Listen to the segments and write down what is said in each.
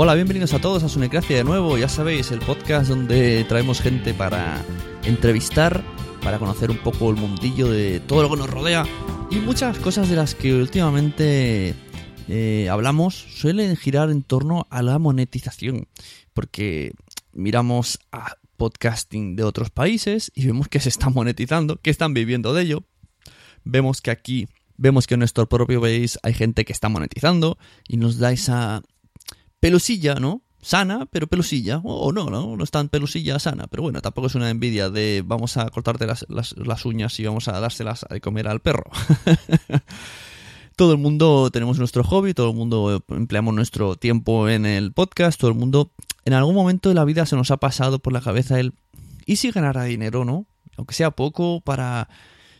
Hola, bienvenidos a todos a Sunecracia de nuevo. Ya sabéis, el podcast donde traemos gente para entrevistar, para conocer un poco el mundillo de todo lo que nos rodea y muchas cosas de las que últimamente eh, hablamos suelen girar en torno a la monetización. Porque miramos a podcasting de otros países y vemos que se está monetizando, que están viviendo de ello. Vemos que aquí, vemos que en nuestro propio país hay gente que está monetizando y nos da esa pelusilla, ¿no? Sana, pero pelusilla. O no, no, no es tan pelusilla sana. Pero bueno, tampoco es una envidia de vamos a cortarte las, las, uñas y vamos a dárselas a comer al perro. todo el mundo tenemos nuestro hobby, todo el mundo empleamos nuestro tiempo en el podcast, todo el mundo en algún momento de la vida se nos ha pasado por la cabeza el ¿y si ganara dinero, no? Aunque sea poco para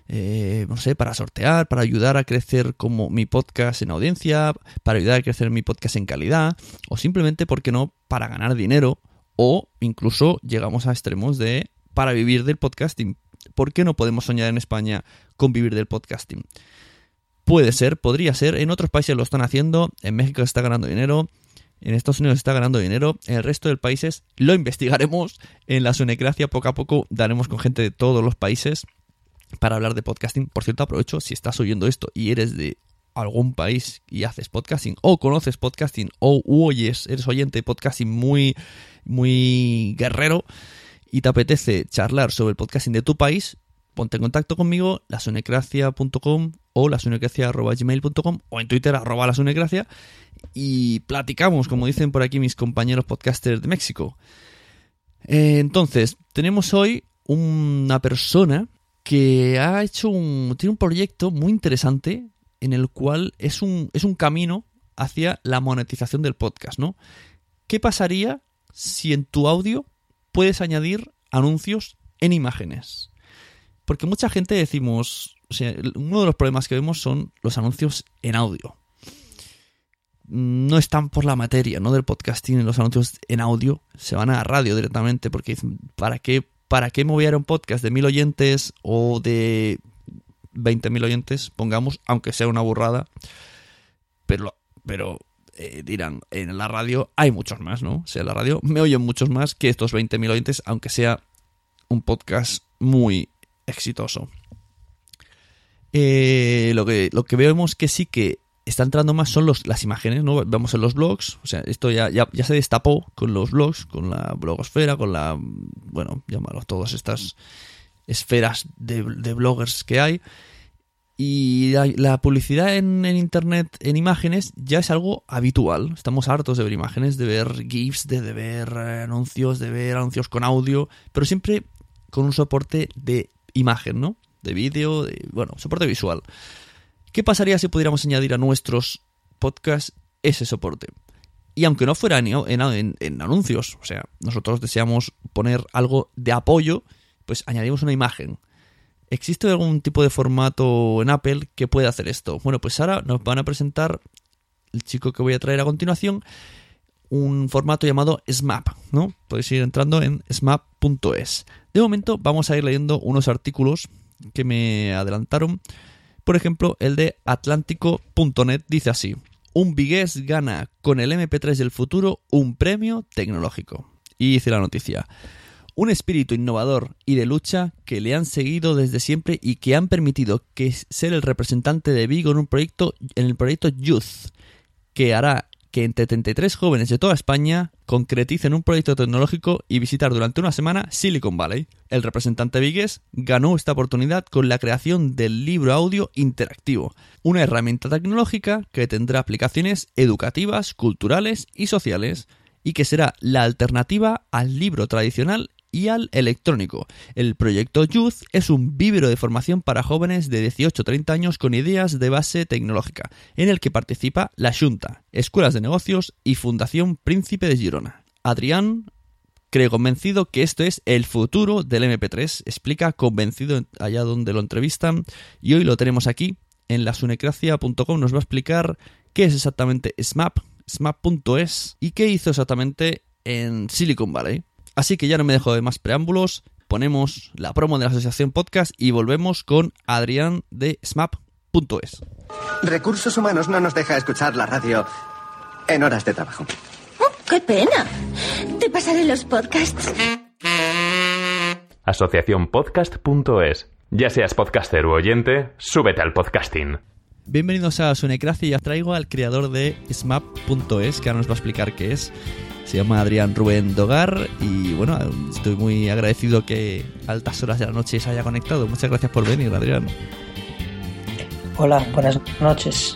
eh, no sé, para sortear, para ayudar a crecer como mi podcast en audiencia, para ayudar a crecer mi podcast en calidad, o simplemente, ¿por qué no?, para ganar dinero, o incluso llegamos a extremos de para vivir del podcasting. ¿Por qué no podemos soñar en España con vivir del podcasting? Puede ser, podría ser, en otros países lo están haciendo, en México está ganando dinero, en Estados Unidos está ganando dinero, en el resto de países lo investigaremos, en la Sunecracia poco a poco daremos con gente de todos los países para hablar de podcasting. Por cierto, aprovecho, si estás oyendo esto y eres de algún país y haces podcasting o conoces podcasting o oyes, eres oyente de podcasting muy, muy guerrero y te apetece charlar sobre el podcasting de tu país, ponte en contacto conmigo, lasunecracia.com o lasunecracia.gmail.com o en Twitter arroba lasunecracia y platicamos, como dicen por aquí mis compañeros podcasters de México. Eh, entonces, tenemos hoy una persona que ha hecho un, tiene un proyecto muy interesante en el cual es un, es un camino hacia la monetización del podcast, ¿no? ¿Qué pasaría si en tu audio puedes añadir anuncios en imágenes? Porque mucha gente decimos, uno de los problemas que vemos son los anuncios en audio. No están por la materia, ¿no? Del podcasting, los anuncios en audio se van a radio directamente porque dicen, ¿para qué ¿para qué mover un podcast de mil oyentes o de 20.000 oyentes, pongamos, aunque sea una burrada? Pero, pero eh, dirán, en la radio hay muchos más, ¿no? O sea, en la radio me oyen muchos más que estos 20.000 oyentes, aunque sea un podcast muy exitoso. Eh, lo, que, lo que vemos que sí que está entrando más son los, las imágenes, ¿no? Vemos en los blogs, o sea, esto ya, ya, se destapó con los blogs, con la blogosfera, con la, bueno, llámalo, todas estas esferas de, bloggers que hay. Y la, publicidad en, Internet, en imágenes, ya es algo habitual. Estamos hartos de ver imágenes, de ver GIFs, de, ver eh, anuncios, de ver anuncios con audio, pero siempre con un soporte de imagen, ¿no? De vídeo, de, bueno, soporte visual. ¿Qué pasaría si pudiéramos añadir a nuestros podcasts ese soporte? Y aunque no fuera en, en, anuncios, o sea, nosotros deseamos poner algo de apoyo, pues añadimos una imagen ¿Existe algún tipo de formato en Apple que pueda hacer esto? Bueno, pues ahora nos van a presentar el chico que voy a traer a continuación un formato llamado SMAP, ¿no? Podéis ir entrando en smap.es. De momento vamos a ir leyendo unos artículos que me adelantaron. Por ejemplo, el de atlántico.net dice así: Un vigués gana con el MP3 del futuro un premio tecnológico. Y dice la noticia: un espíritu innovador y de lucha que le han seguido desde siempre y que han permitido que ser el representante de Vigo en un proyecto en el proyecto Youth, que hará que entre 33 jóvenes de toda España concreticen un proyecto tecnológico y visitar durante una semana Silicon Valley. El representante vigués ganó esta oportunidad con la creación del libro audio interactivo, una herramienta tecnológica que tendrá aplicaciones educativas, culturales y sociales, y que será la alternativa al libro tradicional y al electrónico. El proyecto Youth es un vívero de formación para jóvenes de 18 30 años con ideas de base tecnológica, en el que participa la Junta, Escuelas de Negocios y Fundación Príncipe de Girona. Adrián cree convencido que esto es el futuro del MP3, explica convencido allá donde lo entrevistan y hoy lo tenemos aquí en lasunecracia.com nos va a explicar qué es exactamente SMAP, SMAP.es y qué hizo exactamente en Silicon Valley. Así que ya no me dejo de más preámbulos, ponemos la promo de la Asociación Podcast y volvemos con Adrián de smap.es. Recursos Humanos no nos deja escuchar la radio en horas de trabajo. Oh, ¡Qué pena! Te pasaré los podcasts. Asociaciónpodcast.es. Ya seas podcaster u oyente, súbete al podcasting. Bienvenidos a Sunecracia y os traigo al creador de smap.es que ahora nos va a explicar qué es. Se llama Adrián Rubén Dogar y bueno, estoy muy agradecido que a altas horas de la noche se haya conectado. Muchas gracias por venir, Adrián. Hola, buenas noches.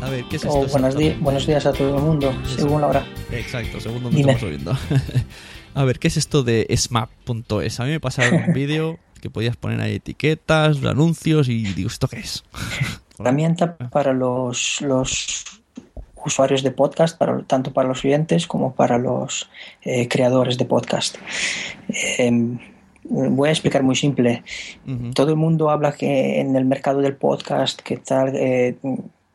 A ver, ¿qué es esto? buenos, buenos días a todo el mundo, según la hora. Exacto, según donde estamos oyendo. a ver, ¿qué es esto de smap.es? A mí me pasa un vídeo que podías poner ahí etiquetas, anuncios y digo, ¿esto qué es? Herramienta para los, los usuarios de podcast, para, tanto para los oyentes como para los eh, creadores de podcast. Em, voy a explicar muy simple. Todo el mundo habla que en el mercado del podcast, que tal, eh,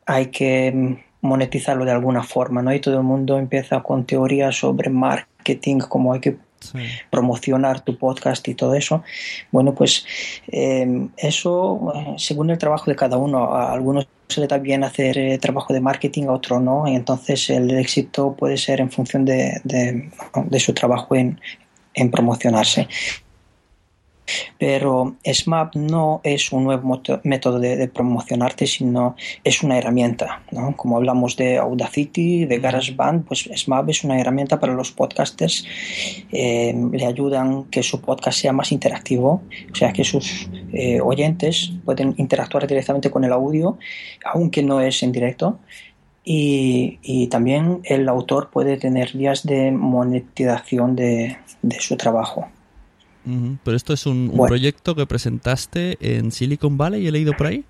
hay que monetizarlo de alguna forma, ¿no? Y todo el mundo empieza con teorías sobre marketing, cómo hay que promocionar tu podcast y todo eso. Bueno, pues em, eso, eh, según el trabajo de cada uno, algunos se le da bien hacer eh, trabajo de marketing, a otros no, y entonces el éxito puede ser en función de, de, su trabajo en, en promocionarse. Pero SMAP no es un nuevo método de, promocionarte, sino es una herramienta. Como hablamos de Audacity, de GarageBand, pues SMAP es una herramienta para los podcasters. Eh, le ayudan que su podcast sea más interactivo, o sea, que sus eh, oyentes pueden interactuar directamente con el audio, aunque no es en directo. Y, también el autor puede tener vías de monetización de su trabajo. Pero esto es un, proyecto que presentaste en Silicon Valley, he leído por ahí.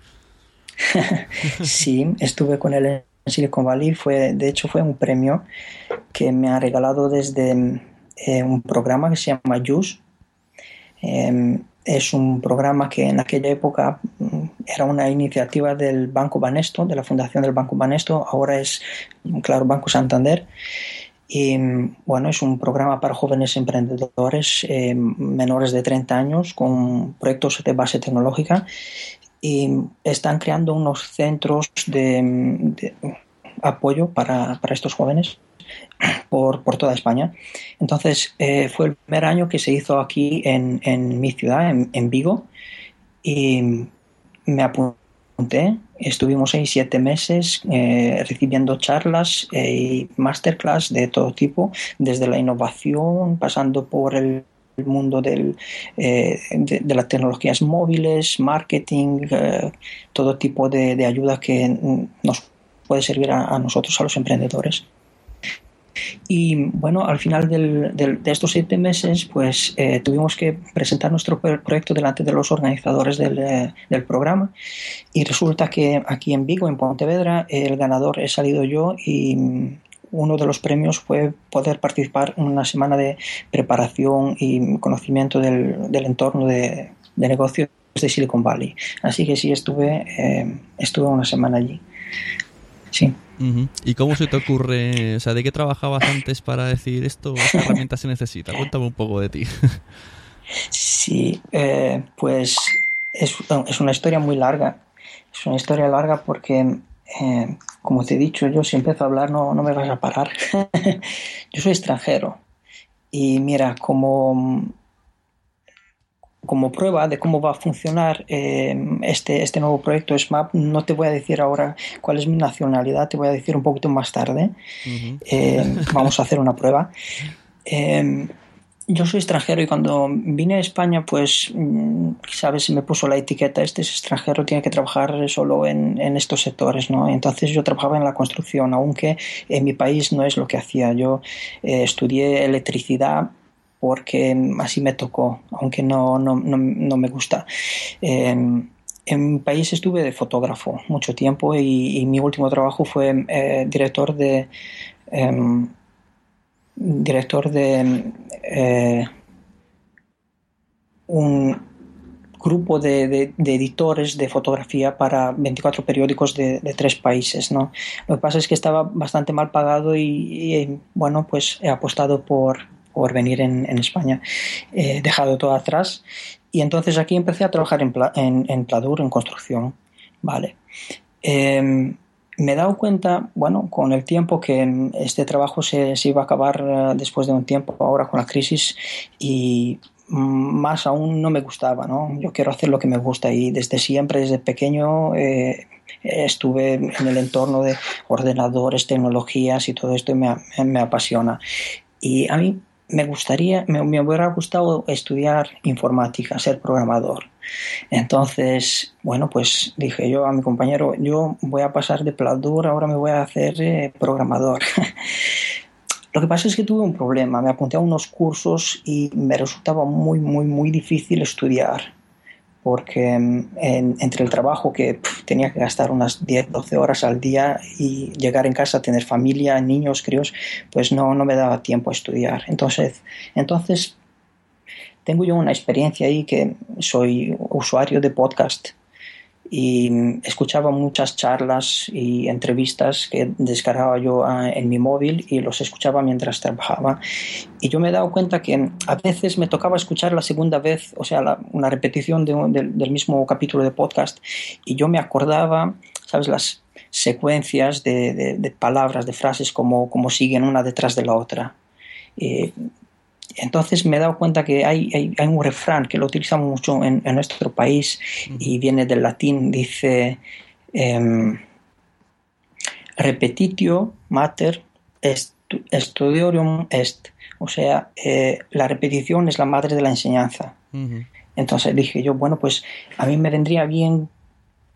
sí, estuve con él en Silicon Valley. Fue, de hecho, fue un premio que me ha regalado desde eh, un programa que se llama JUICE. Em, es un programa que en aquella época mm, era una iniciativa del Banco Banesto, de la Fundación del Banco Banesto, ahora es, claro, Banco Santander. Y bueno, es un programa para jóvenes emprendedores eh, menores de 30 años con proyectos de base tecnológica y están creando unos centros de, apoyo para, para, estos jóvenes por, por, toda España. Entonces, eh, fue el primer año que se hizo aquí en, en mi ciudad, en, en Vigo, y me apunté Estuvimos ahí siete meses eh, recibiendo charlas eh, y masterclass de todo tipo, desde la innovación, pasando por el mundo del, eh, de, las tecnologías móviles, marketing, todo tipo de, de, ayuda que nos puede servir a, nosotros, a los emprendedores. Y bueno, al final de estos siete meses, pues eh, tuvimos que presentar nuestro proyecto delante de los organizadores del, del, programa. Y resulta que aquí en Vigo, en Pontevedra, el ganador he salido yo y uno de los premios fue poder participar en una semana de preparación y conocimiento del, del entorno de, de, negocios de Silicon Valley. Así que sí, estuve, eh, estuve una semana allí. Sí. ¿Y cómo se te ocurre, o sea, de qué trabajabas antes para decir esto, esta herramienta se necesita? Cuéntame un poco de ti. Sí, eh, pues es, es, una historia muy larga. Es una historia larga porque eh, como te he dicho, yo si empiezo a hablar no, no me vas a parar. yo soy extranjero y mira, como, como prueba de cómo va a funcionar eh, este, este nuevo proyecto SMAP, no te voy a decir ahora cuál es mi nacionalidad, te voy a decir un poquito más tarde. Eh, vamos a hacer una prueba yo soy extranjero y cuando vine a España, pues, mm, sabes, se me puso la etiqueta, este es extranjero, tiene que trabajar solo en, en, estos sectores, ¿no? Entonces yo trabajaba en la construcción, aunque en mi país no es lo que hacía. Yo eh, estudié electricidad porque así me tocó, aunque no, no, no, no me gusta. Em, en mi país estuve de fotógrafo mucho tiempo y, mi último trabajo fue eh, director de em, director de eh, un grupo de, editores de fotografía para 24 periódicos de, tres países. ¿no? Lo que pasa es que estaba bastante mal pagado y, bueno, pues he apostado por, por venir en, España. He dejado todo atrás y entonces aquí empecé a trabajar en, en, en Pladur, en construcción. Vale. Em, me he dado cuenta, bueno, con el tiempo que este trabajo se, iba a acabar eh, después de un tiempo, ahora con la crisis, y más aún no me gustaba, ¿no? Yo quiero hacer lo que me gusta y desde siempre, desde pequeño, eh, estuve en el entorno de ordenadores, tecnologías y todo esto me, me apasiona. Y a mí me gustaría, me, hubiera gustado estudiar informática, ser programador. Entonces, bueno, pues dije yo a mi compañero, yo voy a pasar de Pladur, ahora me voy a hacer eh, programador. Lo que pasa es que tuve un problema, me apunté a unos cursos y me resultaba muy, muy, muy difícil estudiar porque mm, entre el trabajo que tenía que gastar unas 10, 12 horas al día y llegar en casa, tener familia, niños, críos, pues no, no me daba tiempo a estudiar. Entonces, entonces, tengo yo una experiencia ahí que soy usuario de podcast y escuchaba muchas charlas y entrevistas que descargaba yo ah, en mi móvil y los escuchaba mientras trabajaba. Y yo me he dado cuenta que a veces me tocaba escuchar la segunda vez, o sea, una repetición del mismo capítulo de podcast, y yo me acordaba, ¿sabes? Las secuencias de, palabras, de frases, como, como siguen una detrás de la otra. Eh, entonces me he dado cuenta que hay, hay, un refrán que lo utilizamos mucho en, nuestro país y viene del latín, dice em, repetitio mater est, studiorum est, o sea, eh, la repetición es la madre de la enseñanza. Entonces dije yo, bueno, pues a mí me vendría bien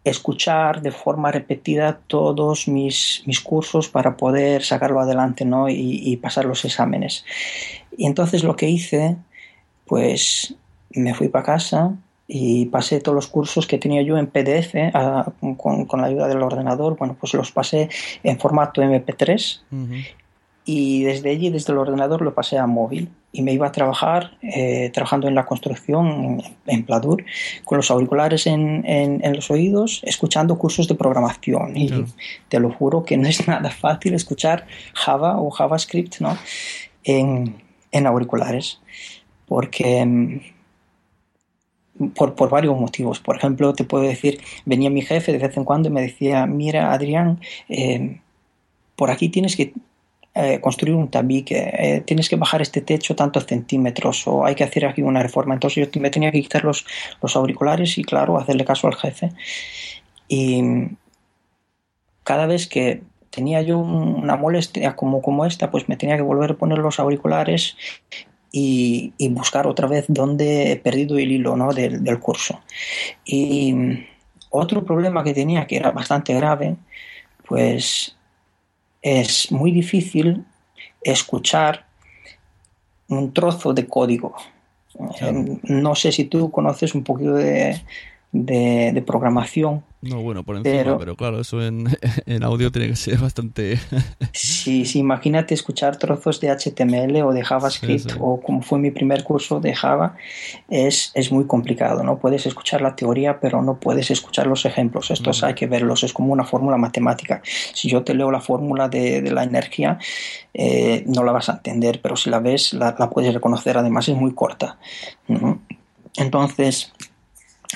escuchar de forma repetida todos mis, mis cursos para poder sacarlo adelante ¿no? y, pasar los exámenes. Y entonces lo que hice, pues me fui para casa y pasé todos los cursos que tenía yo en PDF con, con, la ayuda del ordenador, bueno, pues los pasé en formato MP3 y desde allí, desde el ordenador, lo pasé a móvil y me iba a trabajar, eh, trabajando en la construcción en, Pladur, con los auriculares en, en, los oídos, escuchando cursos de programación. Y te lo juro que no es nada fácil escuchar Java o JavaScript ¿no? en, en auriculares, porque mm, por, por, varios motivos. Por ejemplo, te puedo decir, venía mi jefe de vez en cuando y me decía, mira, Adrián, eh, por aquí tienes que eh, construir un tabique, eh, tienes que bajar este techo tantos centímetros o hay que hacer aquí una reforma. Entonces yo me tenía que quitar los, los auriculares y claro, hacerle caso al jefe. Y cada vez que tenía yo una molestia como, como esta, pues me tenía que volver a poner los auriculares y, buscar otra vez dónde he perdido el hilo ¿no? del, del curso. Y otro problema que tenía, que era bastante grave, pues es muy difícil escuchar un trozo de código. Eh, no sé si tú conoces un poquito de, de, programación. No, bueno, por encima, pero, claro, eso en, en, audio tiene que ser bastante... sí, sí, imagínate escuchar trozos de HTML o de JavaScript o como fue mi primer curso de Java, es, es, muy complicado, ¿no? Puedes escuchar la teoría, pero no puedes escuchar los ejemplos. Estos hay que verlos, es como una fórmula matemática. Si yo te leo la fórmula de, de la energía, eh, no la vas a entender, pero si la ves, la, la puedes reconocer, además es muy corta. Entonces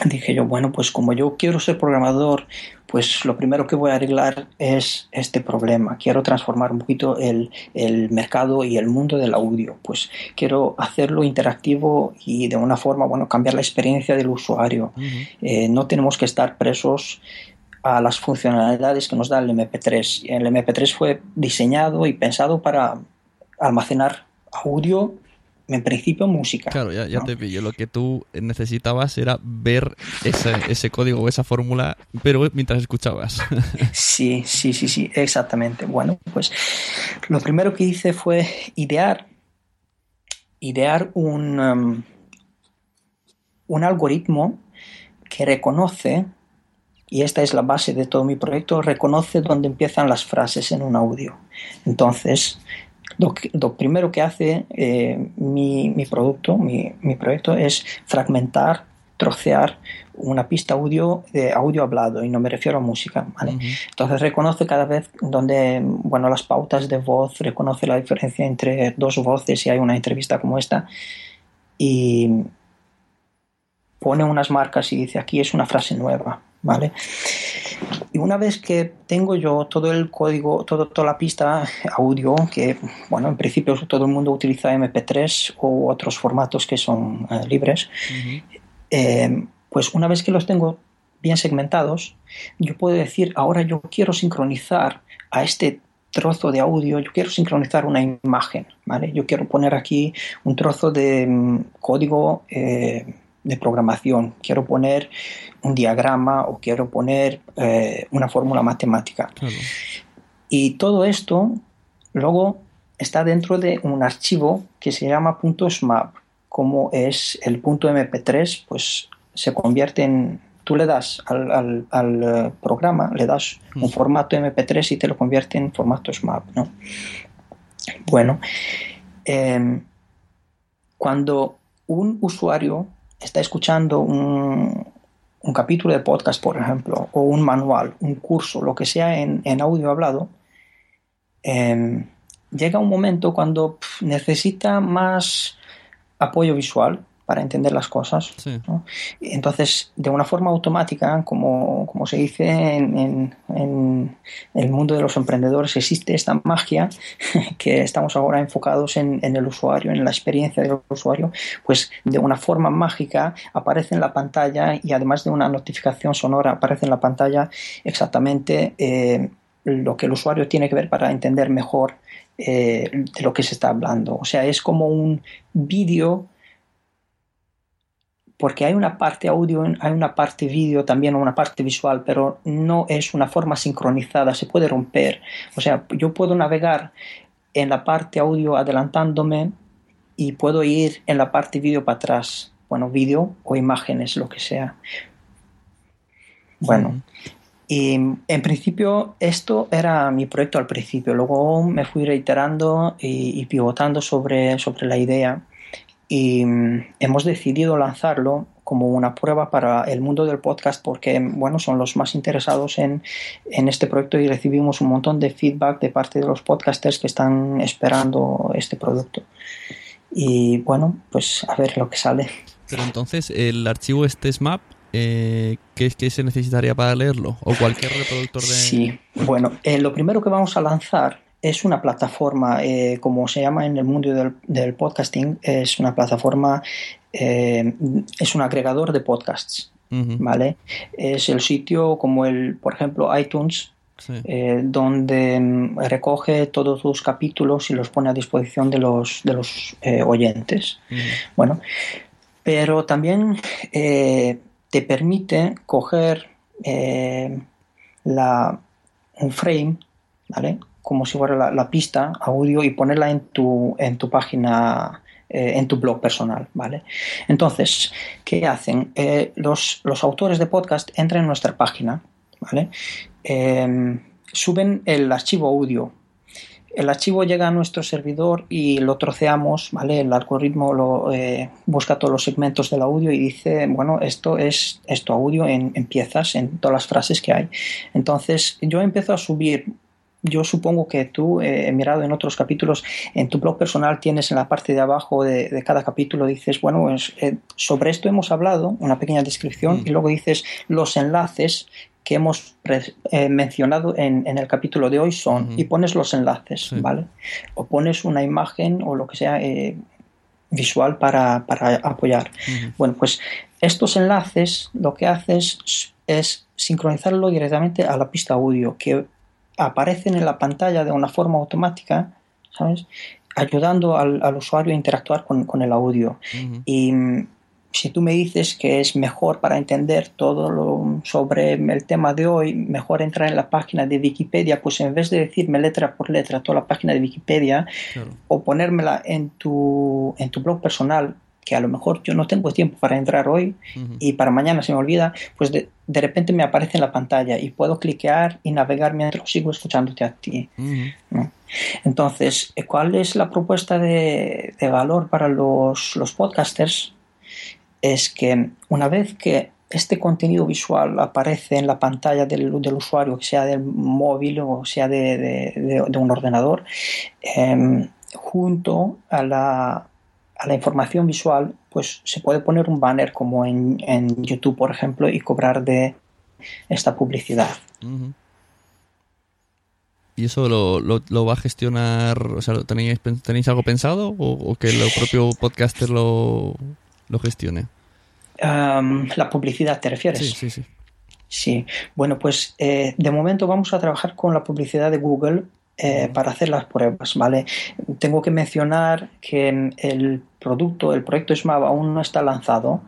dije yo, bueno, pues como yo quiero ser programador, pues lo primero que voy a arreglar es este problema. Quiero transformar un poquito el, mercado y el mundo del audio. Pues quiero hacerlo interactivo y de una forma, bueno, cambiar la experiencia del usuario. Eh, no tenemos que estar presos a las funcionalidades que nos da el MP3. El MP3 fue diseñado y pensado para almacenar audio en principio música. Claro, ya, te pillo. Lo que tú necesitabas era ver ese, ese código o esa fórmula, pero mientras escuchabas. sí, sí, sí, sí, exactamente. Bueno, pues lo primero que hice fue idear, idear un, um, un algoritmo que reconoce, y esta es la base de todo mi proyecto, reconoce dónde empiezan las frases en un audio. Entonces, lo, primero que hace eh, mi, producto, mi, proyecto, es fragmentar, trocear una pista audio de audio hablado y no me refiero a música. Entonces reconoce cada vez donde, bueno, las pautas de voz, reconoce la diferencia entre dos voces si hay una entrevista como esta y pone unas marcas y dice aquí es una frase nueva, ¿vale? Y una vez que tengo yo todo el código, todo, toda la pista audio, que bueno, en principio todo el mundo utiliza MP3 o otros formatos que son eh, libres, eh, pues una vez que los tengo bien segmentados, yo puedo decir, ahora yo quiero sincronizar a este trozo de audio, yo quiero sincronizar una imagen, ¿vale? Yo quiero poner aquí un trozo de mm, código eh, de programación, quiero poner un diagrama o quiero poner eh, una fórmula matemática. Y todo esto luego está dentro de un archivo que se llama .smap. Como es el punto .mp3, pues se convierte en... Tú le das al, eh, programa, le das un mm. formato MP3 y te lo convierte en formato SMAP, ¿no? Bueno, em, cuando un usuario está escuchando un, capítulo de podcast, por ejemplo, o un manual, un curso, lo que sea en, audio hablado, em, llega un momento cuando necesita más apoyo visual para entender las cosas. Entonces, de una forma automática, como, se dice en, el mundo de los emprendedores, existe esta magia que estamos ahora enfocados en, el usuario, en la experiencia del usuario, pues de una forma mágica aparece en la pantalla y además de una notificación sonora aparece en la pantalla exactamente eh, lo que el usuario tiene que ver para entender mejor eh, de lo que se está hablando. O sea, es como un vídeo porque hay una parte audio, hay una parte vídeo, también una parte visual, pero no es una forma sincronizada, se puede romper. O sea, yo puedo navegar en la parte audio adelantándome y puedo ir en la parte vídeo para atrás. Bueno, vídeo o imágenes, lo que sea. Bueno, y en principio esto era mi proyecto al principio, luego me fui reiterando y, y pivotando sobre, sobre la idea y mm, hemos decidido lanzarlo como una prueba para el mundo del podcast porque bueno son los más interesados en, este proyecto y recibimos un montón de feedback de parte de los podcasters que están esperando este producto y bueno pues a ver lo que sale pero entonces el archivo este SMAP eh, ¿qué, ¿qué, se necesitaría para leerlo? ¿O cualquier reproductor de...? Sí, bueno, eh, lo primero que vamos a lanzar es una plataforma, eh, como se llama en el mundo del, podcasting, es una plataforma, eh, es un agregador de podcasts, ¿vale? Es el sitio como el, por ejemplo, iTunes, eh, donde mm, recoge todos tus capítulos y los pone a disposición de los, de los eh, oyentes. Bueno, pero también eh, te permite coger la, un frame, ¿vale? Como si fuera la, pista audio y ponerla en tu, en tu página en tu blog personal, ¿vale? Entonces, ¿qué hacen? los, los, autores de podcast entran en nuestra página, ¿vale? Em, suben el archivo audio. El archivo llega a nuestro servidor y lo troceamos, ¿vale? El algoritmo eh, busca todos los segmentos del audio y dice, bueno, esto es esto audio en, piezas, en todas las frases que hay. Entonces yo empiezo a subir yo supongo que tú, eh, he mirado en otros capítulos, en tu blog personal tienes en la parte de abajo de, cada capítulo, dices, bueno, pues, eh, sobre esto hemos hablado, una pequeña descripción, mm. y luego dices los enlaces que hemos eh, mencionado en, el capítulo de hoy son, y pones los enlaces, ¿vale? O pones una imagen o lo que sea eh, visual para, apoyar. Bueno, pues estos enlaces lo que haces es sincronizarlo directamente a la pista audio, que aparecen en la pantalla de una forma automática, ¿sabes? Ayudando al, usuario a interactuar con, el audio. Y si tú me dices que es mejor para entender todo lo sobre el tema de hoy, mejor entrar en la página de Wikipedia, pues en vez de decirme letra por letra toda la página de Wikipedia o ponérmela en tu, en tu blog personal, que a lo mejor yo no tengo tiempo para entrar hoy y para mañana se me olvida, pues de, repente me aparece en la pantalla y puedo cliquear y navegar mientras sigo escuchándote a ti. Entonces, ¿cuál es la propuesta de, de valor para los, los podcasters? es que una vez que este contenido visual aparece en la pantalla del, usuario, sea del móvil o sea de, un ordenador, em, junto a la, información visual, pues se puede poner un banner como en, YouTube, por ejemplo, y cobrar de esta publicidad. ¿Y eso lo, va a gestionar? O sea, ¿tenéis, ¿tenéis algo pensado o, que el propio podcaster lo, lo gestione? la publicidad, ¿te refieres? Sí, sí, sí. Sí, bueno, pues eh, de momento vamos a trabajar con la publicidad de Google eh, para hacer las pruebas, ¿vale? Tengo que mencionar que el producto, el proyecto SMAP aún no está lanzado.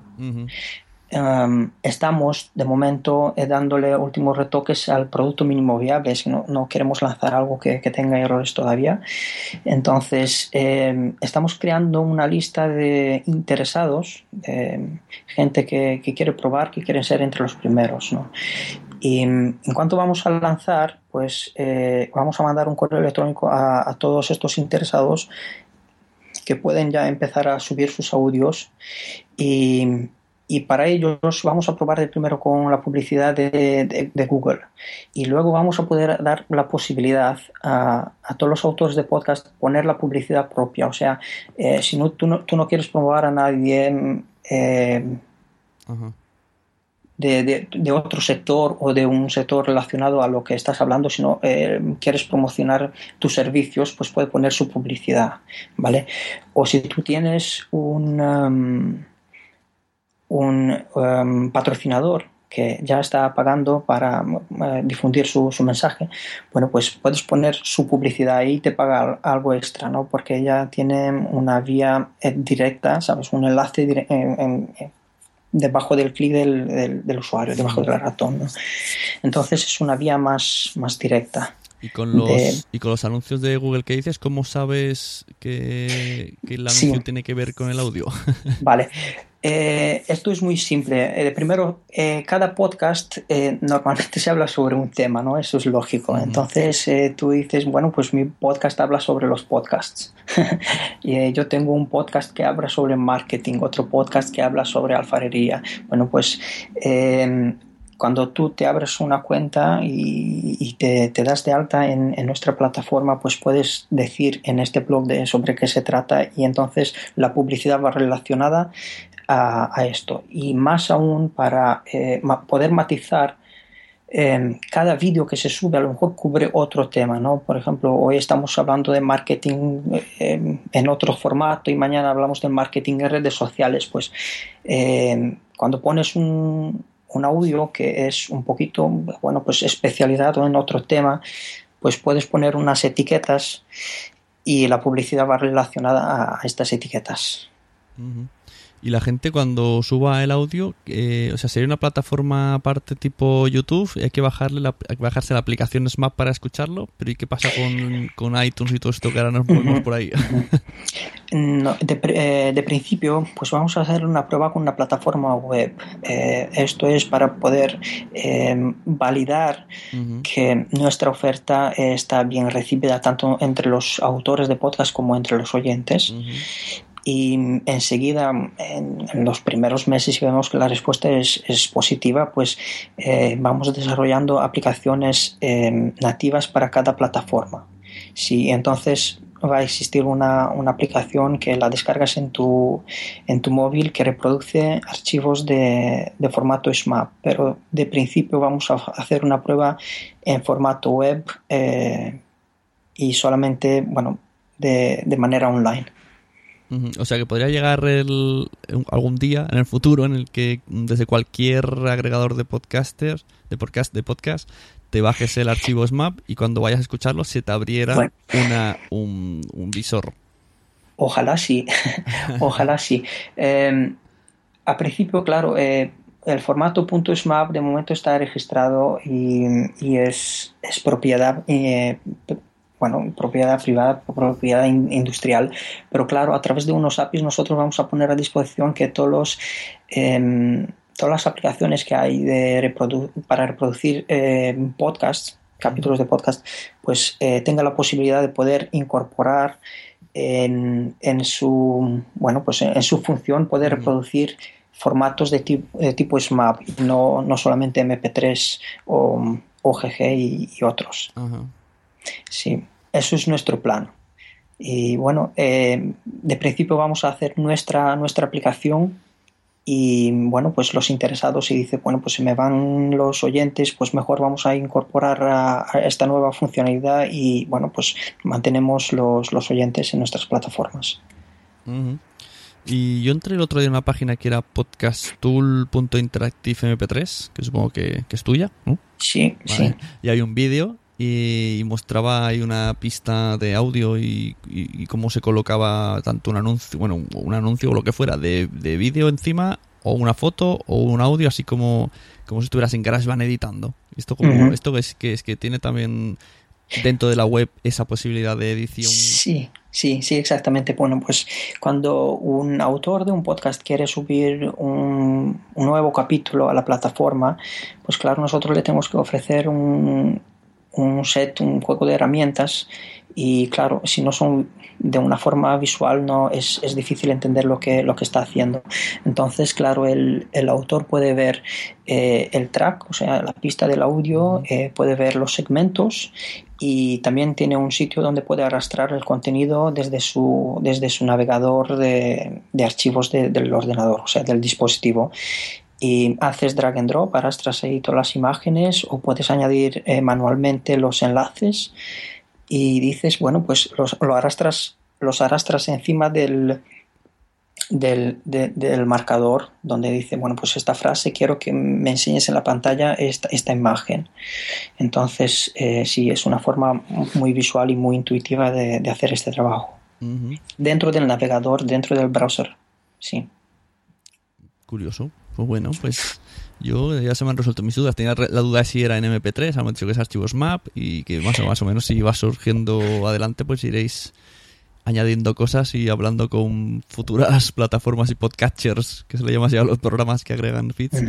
Em, estamos de momento eh, dándole últimos retoques al producto mínimo viable, si no, no queremos lanzar algo que, tenga errores todavía. Entonces, em, estamos creando una lista de interesados, gente que, quiere probar, que quieren ser entre los primeros. Y en cuanto vamos a lanzar, pues eh, vamos a mandar un correo electrónico a, todos estos interesados que pueden ya empezar a subir sus audios. Y para ellos vamos a probar primero con la publicidad de, Google. Y luego vamos a poder dar la posibilidad a, todos los autores de podcast poner la publicidad propia. O sea, eh, si no tú, no, tú no quieres promover a nadie eh, de, otro sector o de un sector relacionado a lo que estás hablando, sino eh, quieres promocionar tus servicios, pues puede poner su publicidad, ¿vale? O si tú tienes un... Um, un em, patrocinador que ya está pagando para eh, difundir su, mensaje, bueno, pues puedes poner su publicidad ahí y te paga algo extra, ¿no? Porque ya tiene una vía eh, directa, ¿sabes? Un enlace debajo del clic del, usuario, debajo del ratón, ¿no? Entonces es una vía más, más directa. ¿Y con, los, ¿Y con los anuncios de Google que dices, cómo sabes que, el anuncio tiene que ver con el audio? Vale, eh, esto es muy simple. Eh, primero, eh, cada podcast normalmente se habla sobre un tema, ¿no? Eso es lógico. Entonces tú dices, bueno, pues mi podcast habla sobre los podcasts. y yo tengo un podcast que habla sobre marketing, otro podcast que habla sobre alfarería. Bueno, pues cuando tú te abres una cuenta y, te, das de alta en, nuestra plataforma, pues puedes decir en este blog de sobre qué se trata y entonces la publicidad va relacionada a, esto. Y más aún para eh, poder matizar em, cada vídeo que se sube a lo mejor cubre otro tema, ¿no? Por ejemplo, hoy estamos hablando de marketing em, en otro formato y mañana hablamos de marketing en redes sociales. Pues em, cuando pones un, un audio que es un poquito, bueno, pues especializado en otro tema, pues puedes poner unas etiquetas y la publicidad va relacionada a estas etiquetas. Y la gente cuando suba el audio, eh, o sea, sería una plataforma aparte tipo YouTube, hay que bajarle la, bajarse la aplicación Smap para escucharlo, pero ¿y qué pasa con, iTunes y todo esto que ahora nos movemos por ahí? Eh, de, principio, pues vamos a hacer una prueba con una plataforma web. Eh, esto es para poder validar que nuestra oferta está bien recibida tanto entre los autores de podcast como entre los oyentes y enseguida en, los primeros meses si vemos que la respuesta es, positiva pues eh, vamos desarrollando aplicaciones eh, nativas para cada plataforma si entonces va a existir una, aplicación que la descargas en tu, en tu móvil que reproduce archivos de, formato SMAP, pero de principio vamos a hacer una prueba en formato web eh, y solamente, bueno, de, de manera online. O sea que podría llegar el, algún día en el futuro en el que desde cualquier agregador de podcasters, de podcast, de podcast, te bajes el archivo SMAP y cuando vayas a escucharlo se te abriera una, un, visor. Ojalá sí, ojalá sí. Em, a principio, claro, eh, el formato .smap de momento está registrado y, es, es, propiedad eh, bueno, propiedad privada, propiedad industrial, pero claro, a través de unos APIs nosotros vamos a poner a disposición que todos los, em, todas las aplicaciones que hay de para reproducir em, podcasts, capítulos de podcast, pues eh, tenga la posibilidad de poder incorporar en, en, su bueno pues en, su función poder reproducir formatos de tipo, de tipo SMAP, no, no solamente MP3 o OGG y, otros. Sí, eso es nuestro plan. Y bueno, eh, de principio vamos a hacer nuestra, nuestra aplicación y bueno, pues los interesados si dice, bueno, pues se me van los oyentes, pues mejor vamos a incorporar a, esta nueva funcionalidad y bueno, pues mantenemos los, los oyentes en nuestras plataformas. Y yo entré el otro día en una página que era podcasttool.interactivemp3, que supongo que, es tuya, ¿no? Sí, sí. Y hay un vídeo y, mostraba ahí una pista de audio y, cómo se colocaba tanto un anuncio, bueno, un anuncio o lo que fuera de, de vídeo encima o una foto o un audio así como, como si estuvieras en van editando. Esto como, esto es que es que tiene también dentro de la web esa posibilidad de edición. Sí, sí, sí, exactamente. Bueno, pues cuando un autor de un podcast quiere subir un, un nuevo capítulo a la plataforma, pues claro, nosotros le tenemos que ofrecer un, un set, un juego de herramientas y claro, si no son de una forma visual no es, es difícil entender lo que, lo que está haciendo. Entonces, claro, el, el autor puede ver eh, el track, o sea, la pista del audio, eh, puede ver los segmentos y también tiene un sitio donde puede arrastrar el contenido desde su, desde su navegador de, de archivos del ordenador, o sea, del dispositivo y haces drag and drop, arrastras ahí todas las imágenes o puedes añadir eh, manualmente los enlaces y dices, bueno, pues los, lo arrastras, los arrastras encima del, del, del, marcador donde dice, bueno, pues esta frase quiero que me enseñes en la pantalla esta, esta imagen. Entonces, eh, sí, es una forma muy visual y muy intuitiva de, de hacer este trabajo. Dentro del navegador, dentro del browser, sí. Curioso. Pues bueno, pues yo ya se me han resuelto mis dudas. Tenía la duda de si era en MP3, han dicho que es archivos map y que más o, más o menos si va surgiendo adelante, pues iréis añadiendo cosas y hablando con futuras plataformas y podcatchers, que se le llama así a los programas que agregan feeds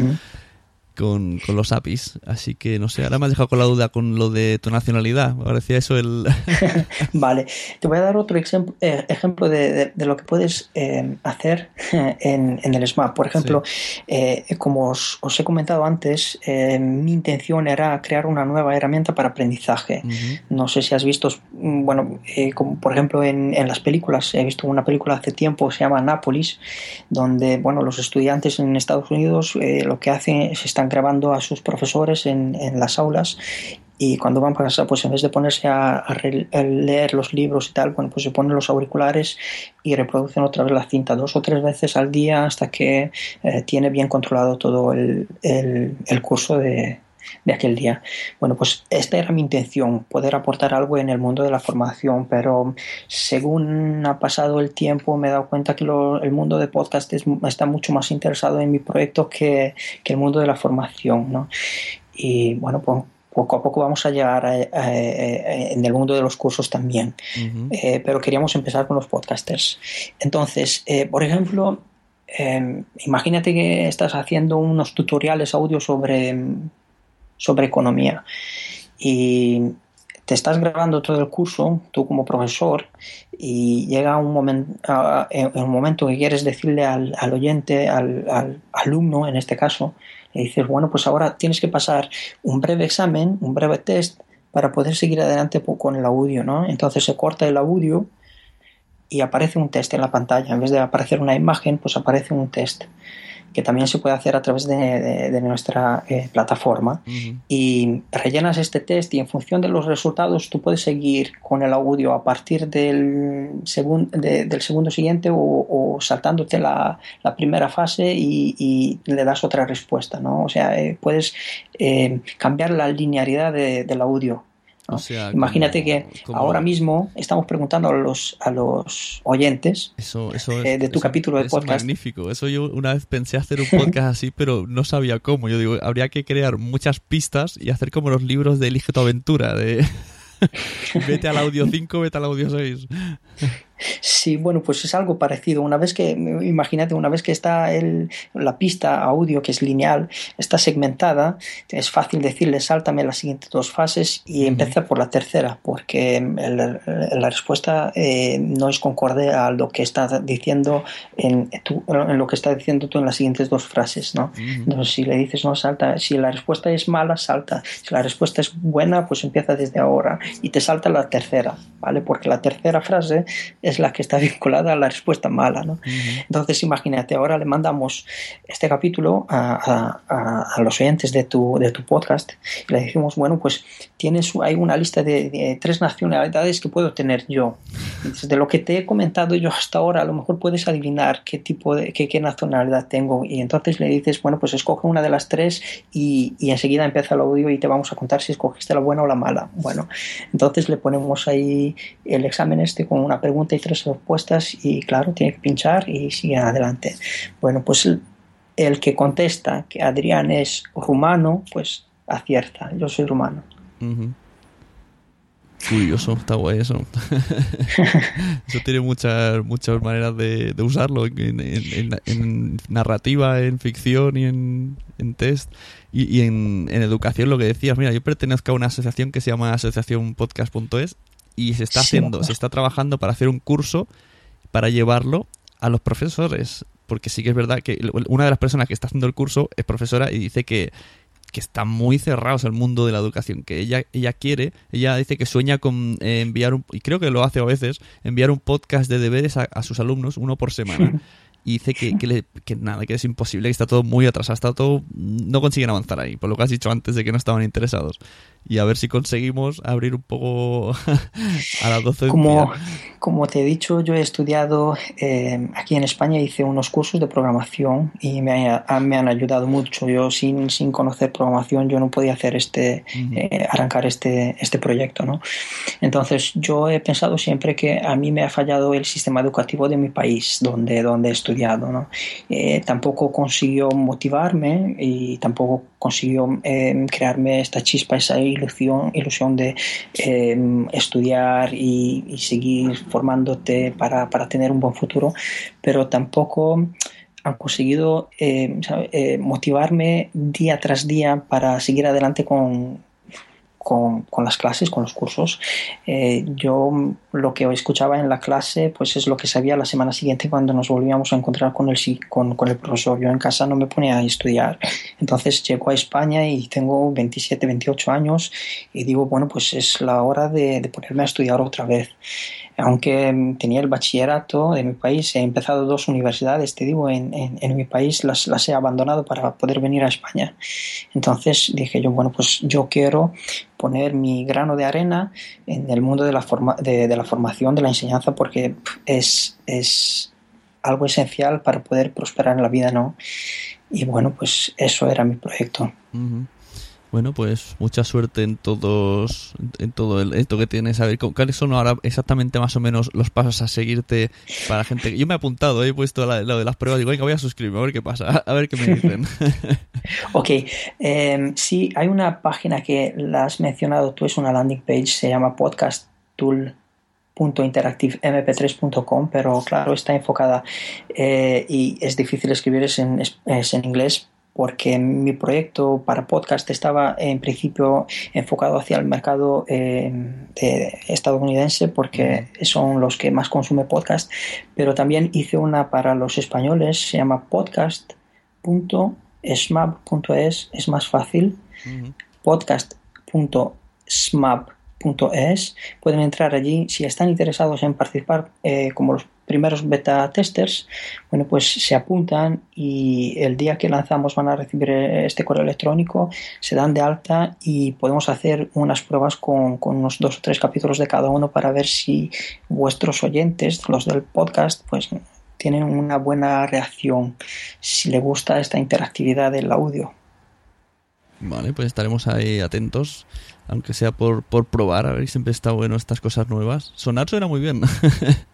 con, los APIs. Así que no sé, ahora me has dejado con la duda con lo de tu nacionalidad. Me parecía eso el. vale, te voy a dar otro eh, ejemplo de, lo que puedes eh, hacer en, el SMAP. Por ejemplo, eh, como os, he comentado antes, mi intención era crear una nueva herramienta para aprendizaje. No sé si has visto, bueno, como por ejemplo en, en, las películas, he visto una película hace tiempo, se llama Nápolis, donde, bueno, los estudiantes en Estados Unidos lo que hacen es están grabando a sus profesores en, las aulas y cuando van para casa, pues en vez de ponerse a, leer los libros y tal, bueno, pues se ponen los auriculares y reproducen otra vez la cinta dos o tres veces al día hasta que eh, tiene bien controlado todo el, el curso de, de aquel día. Bueno, pues esta era mi intención, poder aportar algo en el mundo de la formación, pero según ha pasado el tiempo me he dado cuenta que el mundo de podcast está mucho más interesado en mi proyecto que, el mundo de la formación, ¿no? Y bueno, pues poco a poco vamos a llegar en el mundo de los cursos también. Eh, pero queríamos empezar con los podcasters. Entonces, eh, por ejemplo, em, imagínate que estás haciendo unos tutoriales audio sobre sobre economía. Y te estás grabando todo el curso, tú como profesor, y llega un momento, en un momento que quieres decirle al, oyente, al, alumno en este caso, le dices, bueno, pues ahora tienes que pasar un breve examen, un breve test, para poder seguir adelante con el audio, ¿no? Entonces se corta el audio y aparece un test en la pantalla. En vez de aparecer una imagen, pues aparece un test que también se puede hacer a través de, nuestra eh, plataforma. Y rellenas este test y en función de los resultados tú puedes seguir con el audio a partir del, del segundo siguiente o, saltándote la, primera fase y, le das otra respuesta. ¿no? O sea, eh, puedes eh, cambiar la linealidad del audio Imagínate que ahora mismo estamos preguntando a los, a los oyentes eh, de tu capítulo de podcast. Es magnífico. Eso yo una vez pensé hacer un podcast así, pero no sabía cómo. Yo digo, habría que crear muchas pistas y hacer como los libros de Elige tu aventura. De vete al audio 5, vete al audio 6. Sí, bueno, pues es algo parecido. Una vez que, imagínate, una vez que está el, la pista audio, que es lineal, está segmentada, es fácil decirle, sáltame las siguientes dos fases y empieza por la tercera, porque la respuesta eh, no es concorde a lo que estás diciendo en, en, lo que está diciendo tú en las siguientes dos frases, ¿no? Entonces, si le dices no salta, si la respuesta es mala, salta. Si la respuesta es buena, pues empieza desde ahora y te salta la tercera, ¿vale? Porque la tercera frase es la que está vinculada a la respuesta mala. ¿no? Entonces, imagínate, ahora le mandamos este capítulo a, a, los oyentes de tu, de tu podcast y le decimos, bueno, pues tienes, hay una lista de, tres nacionalidades que puedo tener yo. de lo que te he comentado yo hasta ahora, a lo mejor puedes adivinar qué tipo de, qué, qué nacionalidad tengo. Y entonces le dices, bueno, pues escoge una de las tres y, y enseguida empieza el audio y te vamos a contar si escogiste la buena o la mala. Bueno, entonces le ponemos ahí el examen este con una pregunta y tres respuestas y claro, tiene que pinchar y sigue adelante. Bueno, pues el, que contesta que Adrián es rumano, pues acierta, yo soy rumano. Curioso, está guay eso. eso tiene muchas muchas maneras de, usarlo en, narrativa, en ficción y en, test. Y, en, educación, lo que decías, mira, yo pertenezco a una asociación que se llama Asociación Podcast.es y se está haciendo, se está trabajando para hacer un curso para llevarlo a los profesores. Porque sí que es verdad que una de las personas que está haciendo el curso es profesora y dice que, que está muy cerrados el mundo de la educación, que ella, ella quiere, ella dice que sueña con eh, enviar un, y creo que lo hace a veces, enviar un podcast de deberes a, a sus alumnos, uno por semana. y dice que, que, nada, que es imposible, que está todo muy atrasado, está todo, no consiguen avanzar ahí, por lo que has dicho antes de que no estaban interesados. Y a ver si conseguimos abrir un poco a la docencia. Como, como te he dicho, yo he estudiado eh, aquí en España, hice unos cursos de programación y me, me han ayudado mucho. Yo sin, sin conocer programación yo no podía hacer este, eh, arrancar este, este proyecto, ¿no? Entonces yo he pensado siempre que a mí me ha fallado el sistema educativo de mi país, donde, donde he estudiado, ¿no? Eh, tampoco consiguió motivarme y tampoco consiguió crearme esta chispa, esa ilusión, ilusión de estudiar y, seguir formándote para, para tener un buen futuro, pero tampoco han conseguido eh, eh, motivarme día tras día para seguir adelante con, con, las clases, con los cursos. Eh, yo lo que escuchaba en la clase pues es lo que sabía la semana siguiente cuando nos volvíamos a encontrar con el, con, con el profesor. Yo en casa no me ponía a estudiar. Entonces llego a España y tengo 27, 28 años y digo, bueno, pues es la hora de, de ponerme a estudiar otra vez. aunque tenía el bachillerato de mi país, he empezado dos universidades, te digo, en, en, mi país las, las, he abandonado para poder venir a España. Entonces dije yo, bueno, pues yo quiero poner mi grano de arena en el mundo de la, forma, de, la formación, de la enseñanza, porque es, es algo esencial para poder prosperar en la vida, ¿no? Y bueno, pues eso era mi proyecto. Bueno, pues mucha suerte en todos, en todo el, esto que tienes. A ver, ¿cuáles son ahora exactamente más o menos los pasos a seguirte para gente? Yo me he apuntado, he puesto lo de las pruebas. Digo, venga, voy a suscribirme, a ver qué pasa, a ver qué me dicen. ok, eh, sí, hay una página que la has mencionado tú, es una landing page, se llama podcasttool.interactivemp3.com, pero claro, está enfocada eh, y es difícil escribir es en, es en inglés, porque mi proyecto para podcast estaba en principio enfocado hacia el mercado eh, estadounidense porque son los que más consume podcast, pero también hice una para los españoles, se llama podcast.smap.es, es más fácil, podcast.smap.es, pueden entrar allí si están interesados en participar eh, como los primeros beta testers, bueno, pues se apuntan y el día que lanzamos van a recibir este correo electrónico, se dan de alta y podemos hacer unas pruebas con, con unos dos o tres capítulos de cada uno para ver si vuestros oyentes, los del podcast, pues tienen una buena reacción, si les gusta esta interactividad del audio. Vale, pues estaremos ahí atentos, aunque sea por, por probar, a ver si siempre está bueno estas cosas nuevas. Sonar suena muy bien.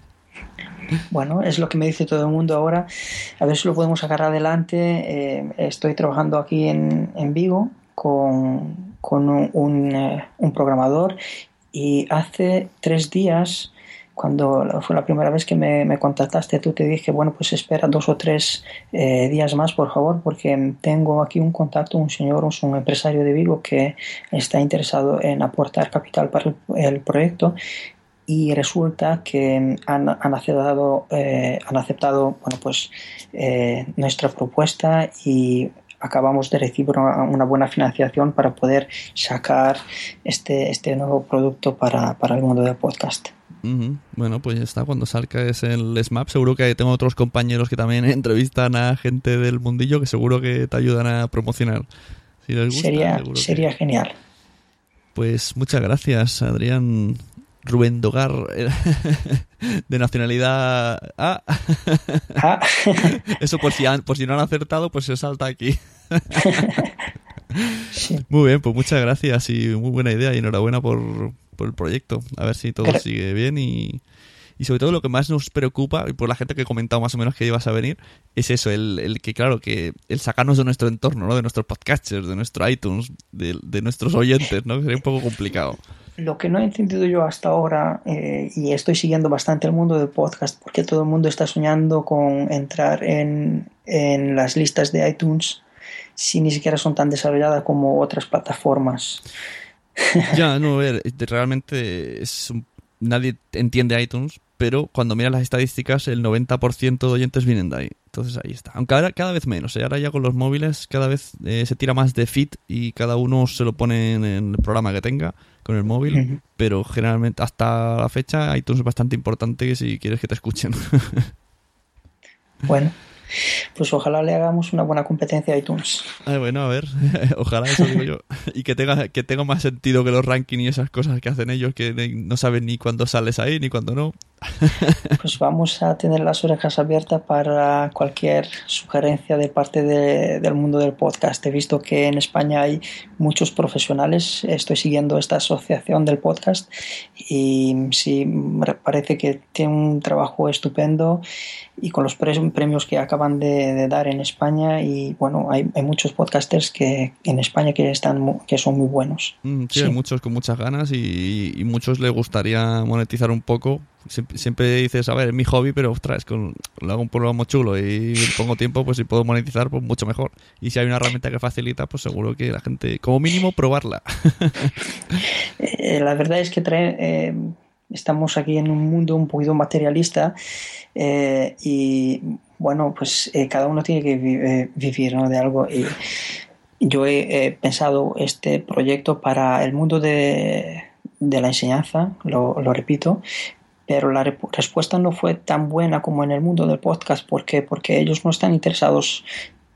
Bueno, es lo que me dice todo el mundo ahora. A ver si lo podemos sacar adelante. Eh, estoy trabajando aquí en, Vigo con, eh, un, programador y hace tres días, cuando fue la primera vez que me, me contactaste, tú te dije, bueno, pues espera dos o tres eh, días más, por favor, porque tengo aquí un contacto, un señor, un empresario de Vigo que está interesado en aportar capital para el proyecto y resulta que han, han aceptado, eh, han aceptado bueno, pues, eh, nuestra propuesta y acabamos de recibir una, buena financiación para poder sacar este, este nuevo producto para, para el mundo del podcast. Bueno, pues ya está. Cuando salga es el SMAP, seguro que tengo otros compañeros que también entrevistan a gente del mundillo que seguro que te ayudan a promocionar. Si les gusta, sería sería genial. Pues muchas gracias, Adrián. Rubén Dogar, de nacionalidad A. Ah. Eso por si, por si no han acertado, pues se salta aquí. Muy bien, pues muchas gracias y muy buena idea y enhorabuena por, el proyecto. A ver si todo sigue bien y, y sobre todo lo que más nos preocupa, y por la gente que he comentado más o menos que ibas a venir, es eso, el, el que claro, que el sacarnos de nuestro entorno, ¿no? De nuestros podcasters, de nuestro iTunes, de, de nuestros oyentes, ¿no? Sería un poco complicado lo que no he entendido yo hasta ahora, eh, y estoy siguiendo bastante el mundo del podcast, porque todo el mundo está soñando con entrar en, en las listas de iTunes si ni siquiera son tan desarrolladas como otras plataformas. Ya, no, a ver, realmente es nadie entiende iTunes, pero cuando miras las estadísticas, el 90% de oyentes vienen de ahí. Entonces ahí está. Aunque ahora cada vez menos. ¿eh? Ahora ya con los móviles cada vez eh, se tira más de fit y cada uno se lo pone en el programa que tenga con el móvil. Pero generalmente hasta la fecha iTunes es bastante importante si quieres que te escuchen. bueno, pues ojalá le hagamos una buena competencia a iTunes. bueno, a ver, ojalá eso digo yo. Y que tenga, que tenga más sentido que los rankings y esas cosas que hacen ellos, que no saben ni cuándo sales ahí ni cuándo no. Pues vamos a tener las orejas abiertas para cualquier sugerencia de parte del mundo del podcast. He visto que en España hay muchos profesionales, estoy siguiendo esta asociación del podcast y sí, me parece que tiene un trabajo estupendo y con los premios que acaban de, dar en España y bueno, hay, muchos podcasters que en España que están que son muy buenos. Mm, sí, hay muchos con muchas ganas y, y muchos les gustaría monetizar un poco Siempre, dices, a ver, es mi hobby, pero ostras, con, lo hago un programa chulo y pongo tiempo, pues si puedo monetizar, pues mucho mejor. Y si hay una herramienta que facilita, pues seguro que la gente, como mínimo, probarla. Eh, la verdad es que trae, eh, estamos aquí en un mundo un poquito materialista eh, y bueno, pues cada uno tiene que vivir de algo. Y yo he pensado este proyecto para el mundo de, de la enseñanza, lo repito, pero la respuesta no fue tan buena como en el mundo del podcast. ¿Por qué? Porque ellos no están interesados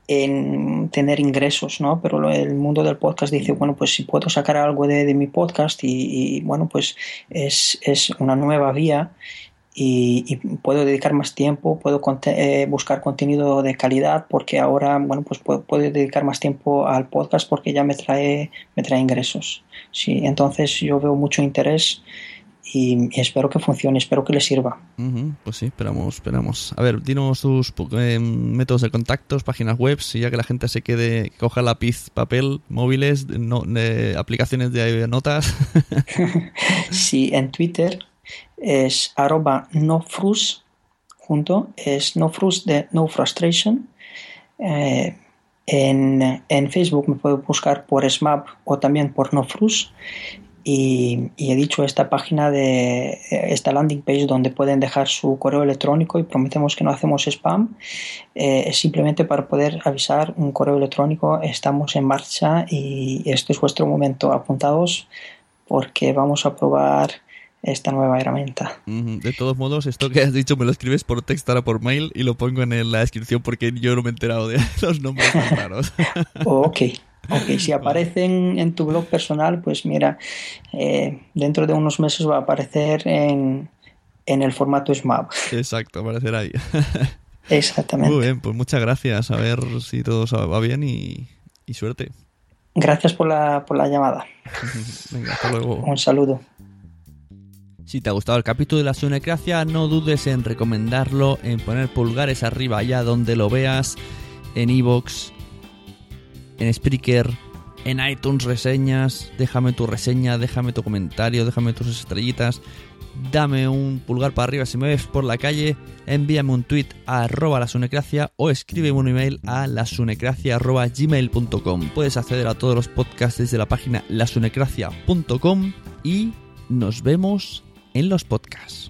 en tener ingresos, ¿no? Pero el mundo del podcast dice, bueno, pues si puedo sacar algo de, mi podcast y, bueno, pues es, es, una nueva vía y, puedo dedicar más tiempo, puedo eh, buscar contenido de calidad porque ahora, bueno, pues puedo, puedo, dedicar más tiempo al podcast porque ya me trae, me trae ingresos. Sí, entonces yo veo mucho interés y, espero que funcione, espero que le sirva. pues sí, esperamos, esperamos. A ver, dinos tus eh, métodos de contactos, páginas web, y ya que la gente se quede, coja lápiz, papel, móviles, no, aplicaciones de notas. sí, en Twitter es arroba nofrus, junto, es nofrus de no frustration. Eh, en, en, Facebook me puedo buscar por SMAP o también por nofrus y, he dicho esta página de esta landing page donde pueden dejar su correo electrónico y prometemos que no hacemos spam eh, es simplemente para poder avisar un correo electrónico estamos en marcha y este es vuestro momento apuntados porque vamos a probar esta nueva herramienta. De todos modos, esto que has dicho me lo escribes por texto ahora por mail y lo pongo en la descripción porque yo no me he enterado de los nombres raros. ok. Ok, si aparecen en tu blog personal, pues mira, eh, dentro de unos meses va a aparecer en, el formato SMAP. Exacto, aparecerá ahí. Exactamente. Muy bien, pues muchas gracias. A ver si todo va bien y, suerte. Gracias por la, por la llamada. Venga, hasta luego. Un saludo. Si te ha gustado el capítulo de la Sunecracia, no dudes en recomendarlo, en poner pulgares arriba allá donde lo veas, en iVoox, en Spreaker, en iTunes reseñas, déjame tu reseña, déjame tu comentario, déjame tus estrellitas, dame un pulgar para arriba si me ves por la calle, envíame un tweet a arroba lasunecracia o escríbeme un email a lasunecracia.gmail.com. Puedes acceder a todos los podcasts desde la página lasunecracia.com y nos vemos en los podcasts.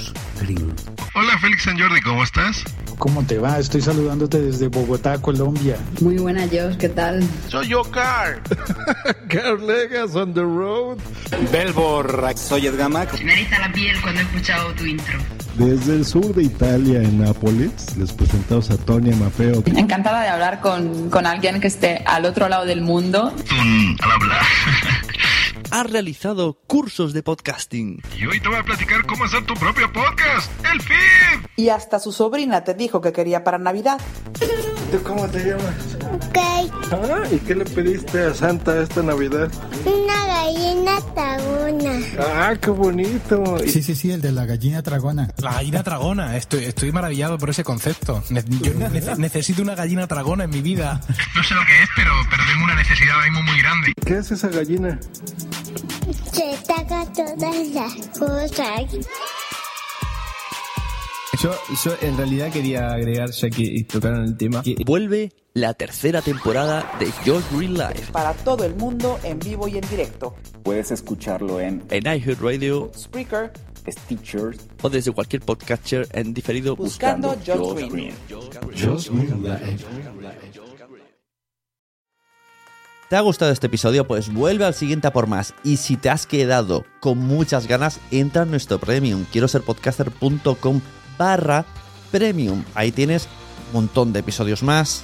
Hola Félix San Jordi, ¿cómo estás? ¿Cómo te va? Estoy saludándote desde Bogotá, Colombia. Muy buena, Josh, ¿qué tal? Soy yo, Car. Car Legas on the road. Belbor, soy Edgamac. Me eriza la piel cuando he escuchado tu intro. Desde el sur de Italia, en Nápoles, les presentamos a Tonia Mapeo. Encantada de hablar con, con alguien que esté al otro lado del mundo. al hablar. ha realizado cursos de podcasting. Y hoy te voy a platicar cómo hacer tu propio podcast, el feed. Y hasta su sobrina te dijo que quería para Navidad. ¿Tú cómo te llamas? Ok. Ah, ¿y qué le pediste a Santa esta Navidad? Una gallina tragona. Ah, qué bonito. Sí, sí, sí, el de la gallina tragona. La gallina tragona, estoy, estoy maravillado por ese concepto. Yo necesito una gallina tragona en mi vida. No sé lo que es, pero, pero tengo una necesidad ahora mismo muy grande. ¿Qué hace esa gallina? Se taca todas las cosas. Yo, yo en realidad quería agregar, ya que tocaron el tema, que vuelve la tercera temporada de Your Real Life. Para todo el mundo, en vivo y en directo. Puedes escucharlo en, en iHeartRadio, Spreaker, Stitchers o desde cualquier podcatcher en diferido buscando, buscando Josh Green. ¿Te ha gustado este episodio? Pues vuelve al siguiente a por más. Y si te has quedado con muchas ganas, entra en nuestro premium. Quiero ser podcaster.com barra premium. Ahí tienes un montón de episodios más,